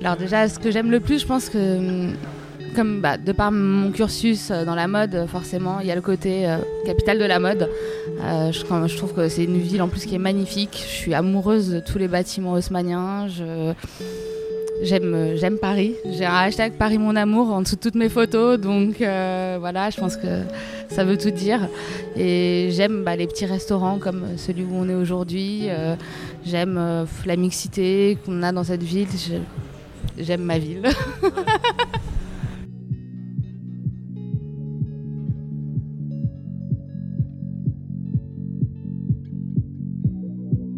Alors déjà, ce que j'aime le plus, je pense que comme bah, de par mon cursus dans la mode, forcément, il y a le côté capitale de la mode. je, trouve que c'est une ville en plus qui est magnifique. Je suis amoureuse de tous les bâtiments haussmanniens. J'aime, Paris. J'ai un hashtag Paris mon amour en dessous de toutes mes photos, donc euh, voilà, je pense que ça veut tout dire. Et j'aime bah, les petits restaurants comme celui où on est aujourd'hui. Euh, j'aime euh, la mixité qu'on a dans cette ville. J'aime ma ville.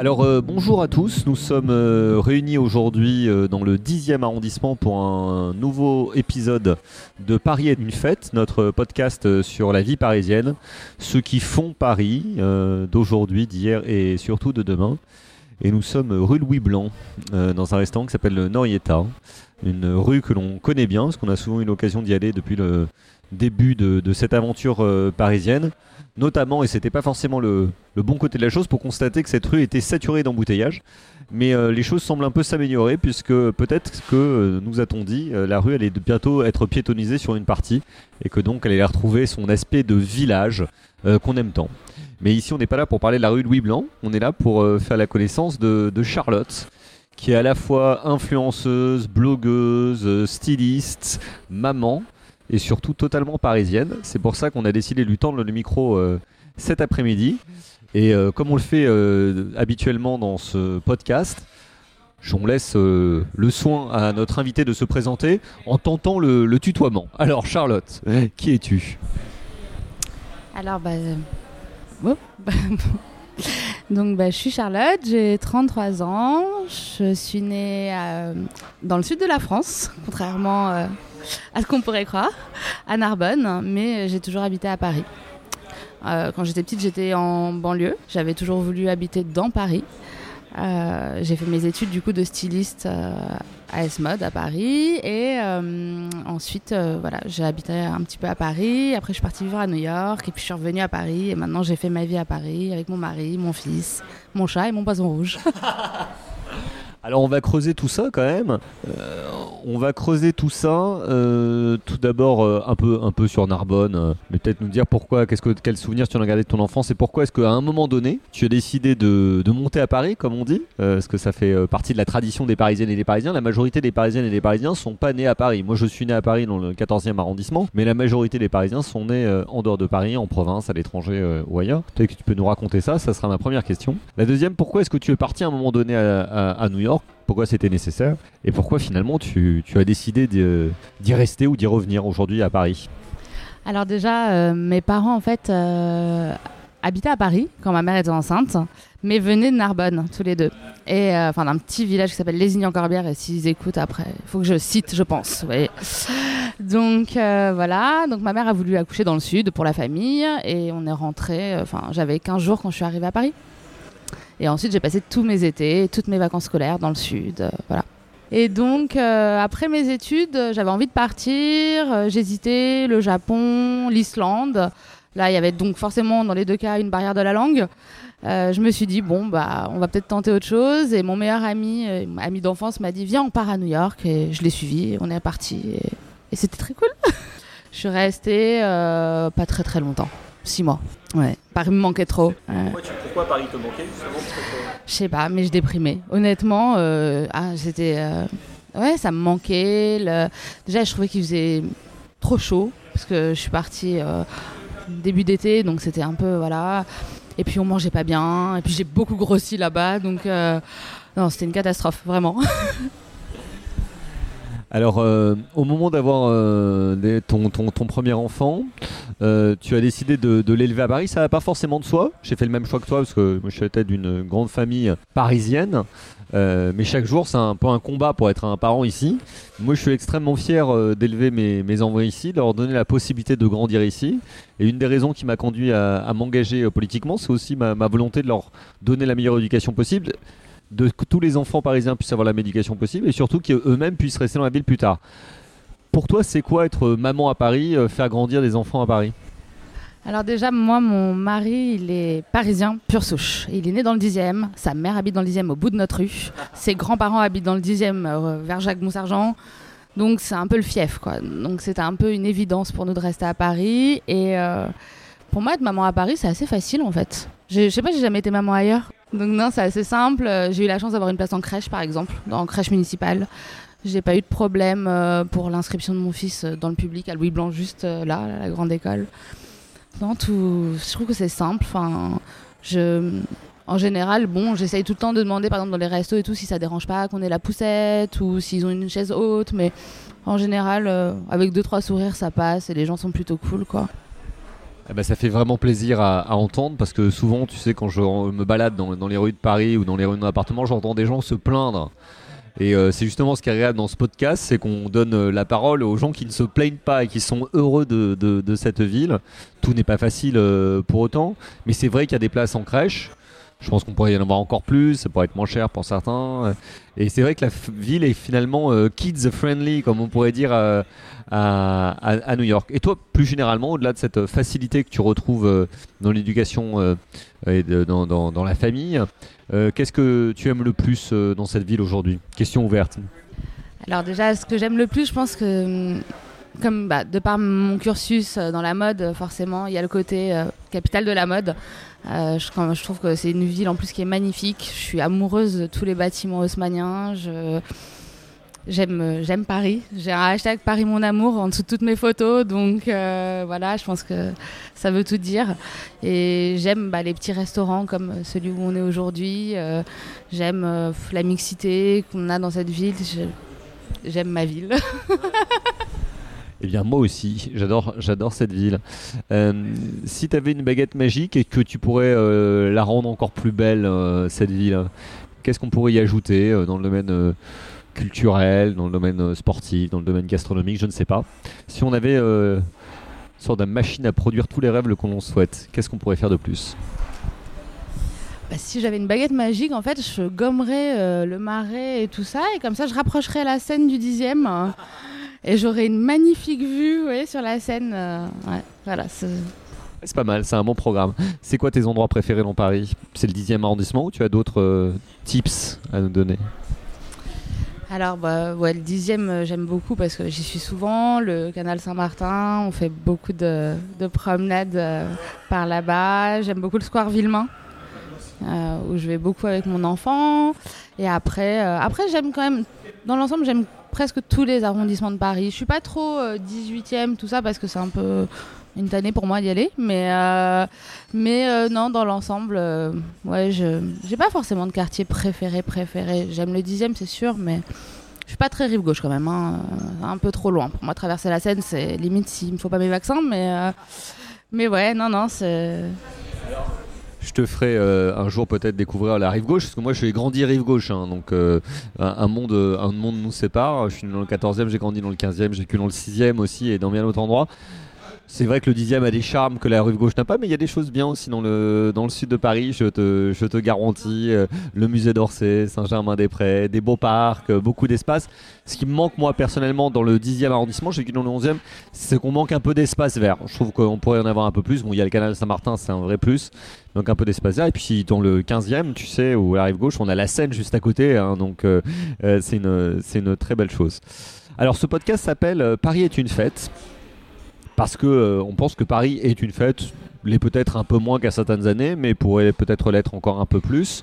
Alors euh, bonjour à tous, nous sommes euh, réunis aujourd'hui euh, dans le 10e arrondissement pour un nouveau épisode de Paris est une fête, notre podcast sur la vie parisienne, ceux qui font Paris d'aujourd'hui, d'hier et surtout de demain. Et nous sommes rue Louis Blanc, dans un restaurant qui s'appelle le Norietta, une rue que l'on connaît bien, parce qu'on a souvent eu l'occasion d'y aller depuis le début de cette aventure parisienne notamment, et c'était pas forcément le, bon côté de la chose, pour constater que cette rue était saturée d'embouteillages. Mais euh, les choses semblent un peu s'améliorer, puisque peut-être que, euh, nous a-t-on dit, euh, la rue allait bientôt être piétonisée sur une partie, et que donc elle allait retrouver son aspect de village qu'on aime tant. Mais ici, on n'est pas là pour parler de la rue Louis Blanc, on est là pour faire la connaissance de, de Charlotte, qui est à la fois influenceuse, blogueuse, styliste, maman, et surtout totalement parisienne. C'est pour ça qu'on a décidé de lui tendre le micro euh, cet après-midi. Et euh, comme on le fait euh, habituellement dans ce podcast, on laisse le soin à notre invité de se présenter en tentant le, tutoiement. Alors Charlotte, qui es-tu? Alors bah, donc bah, je suis Charlotte, j'ai 33 ans, je suis née dans le sud de la France, contrairement à ce qu'on pourrait croire, à Narbonne, mais j'ai toujours habité à Paris. Euh, quand j'étais petite, j'étais en banlieue. J'avais toujours voulu habiter dans Paris. Euh, j'ai fait mes études du coup de styliste euh, à S-Mode à Paris. Et ensuite voilà j'ai habité un petit peu à Paris. Après je suis partie vivre à New York. Et puis je suis revenue à Paris. Et maintenant j'ai fait ma vie à Paris avec mon mari, mon fils, mon chat et mon poisson rouge. Alors on va creuser tout ça quand même. Euh, on va creuser tout ça. Euh, tout d'abord euh, un peu un peu sur Narbonne, mais peut-être nous dire pourquoi, qu'est-ce que tu en as gardé de ton enfance et pourquoi est-ce qu'à un moment donné tu as décidé de, monter à Paris comme on dit, parce que ça fait partie de la tradition des Parisiennes et des Parisiens? La majorité des Parisiennes et des Parisiens sont pas nés à Paris. Moi je suis né à Paris dans le 14e arrondissement, mais la majorité des Parisiens sont nés en dehors de Paris, en province, à l'étranger ou ailleurs. Peut-être que tu peux nous raconter ça. Ça sera ma première question. La deuxième, pourquoi est-ce que tu es parti à un moment donné à New York? Pourquoi c'était nécessaire et pourquoi finalement tu, as décidé d'y rester ou d'y revenir aujourd'hui à Paris Alors déjà, euh, mes parents en fait euh, habitaient à Paris quand ma mère était enceinte, mais venaient de Narbonne tous les deux. Et euh, d'un petit village qui s'appelle Lézignan-Corbière et s'ils écoutent après, il faut que je cite, je pense. Donc voilà, donc ma mère a voulu accoucher dans le sud pour la famille et on est rentré, enfin j'avais 15 jours quand je suis arrivée à Paris. Et ensuite, j'ai passé tous mes étés, toutes mes vacances scolaires dans le sud. Euh, voilà. Et donc, euh, après mes études, j'avais envie de partir. Euh, j'hésitais, le Japon, l'Islande. Là, il y avait donc forcément dans les deux cas une barrière de la langue. je me suis dit, bon, bah, on va peut-être tenter autre chose. Et mon meilleur ami, ami d'enfance, m'a dit, viens, on part à New York. Et je l'ai suivi, on est parti. Et, et c'était très cool. je suis restée pas très très longtemps six mois. Ouais. Paris me manquait trop. Pourquoi, Paris te manquait Je sais pas, mais je déprimais. Honnêtement, euh, ah, c'était. Euh, ouais, ça me manquait. Déjà, je trouvais qu'il faisait trop chaud parce que je suis partie euh, début d'été, donc c'était un peu voilà. Et puis on mangeait pas bien. Et puis j'ai beaucoup grossi là-bas, donc non, c'était une catastrophe vraiment. Alors, euh, au moment d'avoir euh, ton, premier enfant, euh, tu as décidé de, l'élever à Paris. Ça va pas forcément de soi. J'ai fait le même choix que toi parce que moi, je suis d'une grande famille parisienne. mais chaque jour, c'est un peu un combat pour être un parent ici. Moi, je suis extrêmement fier d'élever mes, enfants ici, de leur donner la possibilité de grandir ici. Et une des raisons qui m'a conduit à, m'engager politiquement, c'est aussi ma, ma volonté de leur donner la meilleure éducation possible de tous les enfants parisiens puissent avoir la médication possible et surtout qu'eux-mêmes puissent rester dans la ville plus tard. Pour toi, c'est quoi être maman à Paris, euh, faire grandir des enfants à Paris? Alors déjà, moi, mon mari, il est parisien, pure souche. Il est né dans le 10e, sa mère habite dans le 10e au bout de notre rue, ses grands-parents habitent dans le 10e euh, vers Jacques-Moussargent. Donc c'est un peu le fief, quoi. Donc c'était un peu une évidence pour nous de rester à Paris. Et euh, pour moi, être maman à Paris, c'est assez facile en fait. Je sais pas, j'ai jamais été maman ailleurs. Donc non, c'est assez simple. J'ai eu la chance d'avoir une place en crèche, par exemple, en crèche municipale. J'ai pas eu de problème euh, pour l'inscription de mon fils dans le public à Louis Blanc, juste là, à la grande école. Non, tout. Je trouve que c'est simple. En général, bon, j'essaye tout le temps de demander, par exemple, dans les restos et tout, si ça dérange pas qu'on ait la poussette ou s'ils ont une chaise haute, mais en général, euh, avec deux trois sourires, ça passe et les gens sont plutôt cool, quoi. Eh ben, ça fait vraiment plaisir à, entendre parce que souvent, tu sais, quand je me balade dans, les rues de Paris ou dans les rues de mon appartement, j'entends des gens se plaindre et euh, c'est justement ce qui est agréable dans ce podcast, c'est qu'on donne euh, la parole aux gens qui ne se plaignent pas et qui sont heureux de, de, cette ville. Tout n'est pas facile euh, pour autant, mais c'est vrai qu'il y a des places en crèche. Je pense qu'on pourrait y en avoir encore plus, ça pourrait être moins cher pour certains. Et c'est vrai que la ville est finalement kids friendly, comme on pourrait dire à, à, New York. Et toi, plus généralement, au-delà de cette facilité que tu retrouves dans l'éducation et dans, la famille, euh, qu'est-ce que tu aimes le plus euh, dans cette ville aujourd'hui? Question ouverte. Alors déjà, ce que j'aime le plus, je pense que hum, comme bah, de par mon cursus euh, dans la mode, forcément, il y a le côté capitale de la mode. je, trouve que c'est une ville en plus qui est magnifique. Je suis amoureuse de tous les bâtiments haussmanniens. J'aime euh, Paris. J'ai un hashtag Paris mon amour en dessous de toutes mes photos, donc euh, voilà, je pense que ça veut tout dire. Et j'aime bah, les petits restaurants comme celui où on est aujourd'hui. Euh, j'aime la mixité qu'on a dans cette ville. J'aime ma ville. Eh bien, moi aussi, j'adore, cette ville. si tu avais une baguette magique et que tu pourrais la rendre encore plus belle, cette ville, qu'est-ce qu'on pourrait y ajouter dans le domaine culturel, dans le domaine euh, sportif, dans le domaine gastronomique, je ne sais pas. Si on avait euh, une sorte de machine à produire tous les rêves que l'on souhaite, qu'est-ce qu'on pourrait faire de plus? Bah, si j'avais une baguette magique, en fait, je gommerais euh, le marais et tout ça, et comme ça, je rapprocherais la scène du dixième, et j'aurais une magnifique vue sur la scène. voilà. C'est pas mal, c'est un bon programme. C'est quoi tes endroits préférés dans Paris? C'est le dixième arrondissement ou tu as d'autres tips à nous donner? Alors, bah, ouais, le dixième, euh, j'aime beaucoup parce que j'y suis souvent. Le canal Saint-Martin, on fait beaucoup de, promenades euh, par là-bas. J'aime beaucoup le square Villemain, euh, où je vais beaucoup avec mon enfant. Et après, après j'aime quand même, dans l'ensemble, j'aime presque tous les arrondissements de Paris. Je suis pas trop 18e, tout ça, parce que c'est un peu une tannée pour moi d'y aller. Mais, euh, mais euh, non, dans l'ensemble, euh, je j'ai pas forcément de quartier préféré, préféré. J'aime le dixième, c'est sûr, mais je suis pas très rive gauche quand même. Hein. Un peu trop loin. Pour moi, traverser la Seine, c'est limite s'il me faut pas mes vaccins. Mais, mais ouais, non, non, c'est. Je te ferai un jour peut-être découvrir la rive gauche, parce que moi je suis grandi rive gauche, hein. donc un, monde, un monde nous sépare. Je suis dans le 14e, j'ai grandi dans le 15e, j'ai vécu dans le 6e aussi et dans bien d'autres endroits. C'est vrai que le dixième a des charmes que la rive gauche n'a pas, mais il y a des choses bien aussi dans le, sud de Paris, je te, garantis. Euh, le musée d'Orsay, Saint-Germain-des-Prés, des beaux parcs, euh, beaucoup d'espace. Ce qui me manque, moi, personnellement, dans le dixième arrondissement, j'ai vécu dans le onzième, c'est qu'on manque un peu d'espace vert. Je trouve qu'on pourrait en avoir un peu plus. Bon, il y a le canal Saint-Martin, c'est un vrai plus. Donc un peu d'espace vert. Et puis dans le 15e, tu sais, où la rive gauche, on a la Seine juste à côté. Hein. donc euh, c'est une très belle chose. Alors ce podcast s'appelle Paris est une fête parce que euh, on pense que Paris est une fête, l'est peut-être un peu moins qu'à certaines années, mais pourrait peut-être l'être encore un peu plus.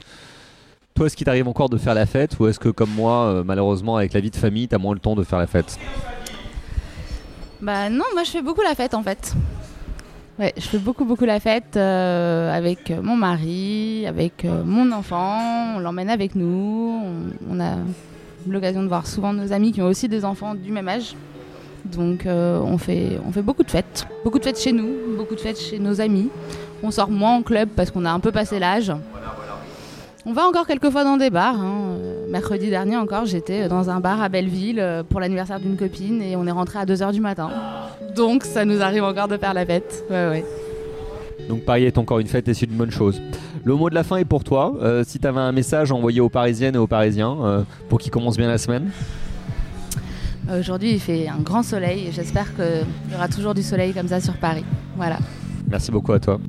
Toi, est-ce qu'il t'arrive encore de faire la fête ou est-ce que comme moi, euh, malheureusement, avec la vie de famille, t'as moins le temps de faire la fête? Bah non, moi je fais beaucoup la fête en fait. Ouais, je fais beaucoup beaucoup la fête euh, avec mon mari, avec mon enfant, on l'emmène avec nous, on a l'occasion de voir souvent nos amis qui ont aussi des enfants du même âge. Donc euh, on, fait, beaucoup de fêtes. Beaucoup de fêtes chez nous, beaucoup de fêtes chez nos amis. On sort moins en club parce qu'on a un peu passé l'âge. On va encore quelques fois dans des bars. Hein. Euh, mercredi dernier encore, j'étais dans un bar à Belleville euh, pour l'anniversaire d'une copine et on est rentré à 2h du matin. Donc ça nous arrive encore de faire la fête. Donc Paris est encore une fête et c'est une bonne chose. Le mot de la fin est pour toi. si tu avais un message envoyé aux Parisiennes et aux Parisiens pour qu'ils commencent bien la semaine Aujourd'hui, il fait un grand soleil et j'espère qu'il y aura toujours du soleil comme ça sur Paris. Voilà. Merci beaucoup à toi.